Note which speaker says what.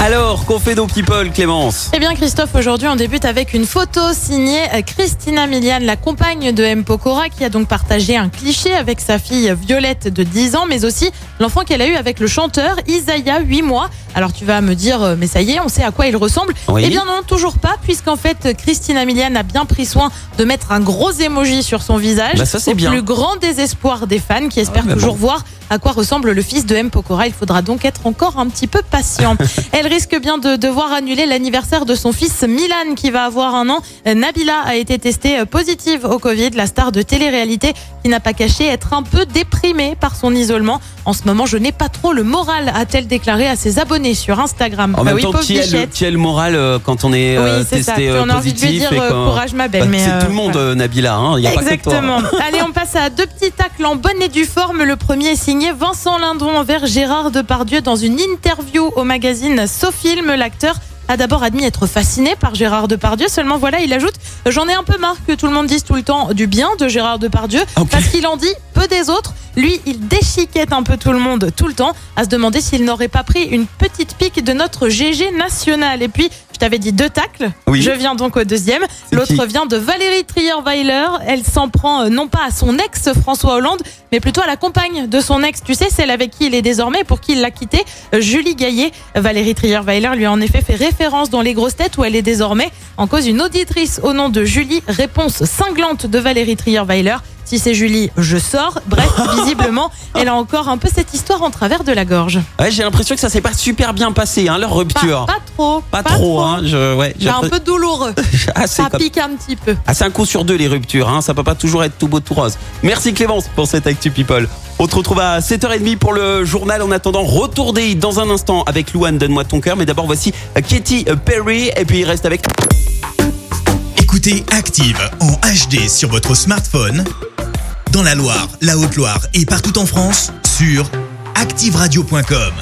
Speaker 1: Alors, qu'on fait nos people, Clémence?
Speaker 2: Eh bien Christophe, aujourd'hui on débute avec une photo signée Christina Milian, la compagne de M. Pokora, qui a donc partagé un cliché avec sa fille Violette de 10 ans, mais aussi l'enfant qu'elle a eu avec le chanteur Isaiah, 8 mois. Alors tu vas me dire, euh, mais ça y est, on sait à quoi il ressemble
Speaker 1: Oui.
Speaker 2: Eh bien non, toujours pas, puisqu'en fait Christina Milian a bien pris soin de mettre un gros emoji sur son visage.
Speaker 1: Bah, ça, c'est bien.
Speaker 2: plus grand désespoir des fans qui espèrent
Speaker 1: mais
Speaker 2: toujours
Speaker 1: bon.
Speaker 2: voir à quoi ressemble le fils de M. Pokora. Il faudra donc être encore un petit peu patient. Elle risque bien de devoir annuler l'anniversaire de son fils Milan qui va avoir un an. Nabila a été testée positive au Covid, la star de télé-réalité qui n'a pas caché être un peu déprimée par son isolement. En ce moment, je n'ai pas trop le moral, a-t-elle déclaré à ses abonnés sur Instagram.
Speaker 1: En
Speaker 2: Bah
Speaker 1: même
Speaker 2: oui,
Speaker 1: temps, qui a, le, qui a le moral euh, quand on est
Speaker 2: Oui,
Speaker 1: euh,
Speaker 2: c'est ça.
Speaker 1: testé euh,
Speaker 2: on a envie de lui dire euh, courage ma belle.
Speaker 1: Bah, C'est
Speaker 2: euh,
Speaker 1: tout le monde, Nabila. hein. Pas que toi.
Speaker 2: Exactement. Allez, on passe à deux petits tacles en bonne et due forme. Le premier est signé Vincent Lindon envers Gérard Depardieu dans une interview au magazine SoFilm. L'acteur a d'abord admis être fasciné par Gérard Depardieu. Seulement, voilà, il ajoute J'en ai un peu marre que tout le monde dise tout le temps du bien de Gérard Depardieu
Speaker 1: Ok.
Speaker 2: parce qu'il en dit peu des autres. Lui, il déchiquette un peu tout le monde tout le temps à se demander s'il n'aurait pas pris une petite pique de notre GG national. Et puis, je t'avais dit deux tacles.
Speaker 1: Oui.
Speaker 2: Je viens donc au deuxième. L'autre vient de Valérie Trierweiler. Elle s'en prend euh, non pas à son ex François Hollande, mais plutôt à la compagne de son ex. Tu sais, celle avec qui il est désormais, pour qui il l'a quitté, euh, Julie Gaillet. Valérie Trierweiler lui a en effet fait référence dans Les Grosses Têtes où elle est désormais en cause une auditrice au nom de Julie. Réponse cinglante de Valérie Trierweiler. Si c'est Julie, je sors. Bref, visiblement, elle a encore un peu cette histoire en travers de la gorge.
Speaker 1: Ouais, J'ai l'impression que ça s'est pas super bien passé, hein, leur
Speaker 2: Pas,
Speaker 1: rupture.
Speaker 2: pas trop.
Speaker 1: Pas trop, hein. Je, ouais, j'ai
Speaker 2: un peu douloureux.
Speaker 1: Ah,
Speaker 2: Ça
Speaker 1: comme-
Speaker 2: pique un petit peu.
Speaker 1: Ah, c'est un coup sur deux les ruptures, hein. ça peut pas toujours être tout beau tout rose. Merci Clémence pour cette Actu People. On te retrouve à 7h30 pour le journal. En attendant, retour des hits dans un instant avec Louane, donne-moi ton cœur. Mais d'abord, voici Katy Perry et puis il reste avec...
Speaker 3: Écoutez Active en HD sur votre smartphone, dans la Loire, la Haute-Loire et partout en France, sur activeradio.com.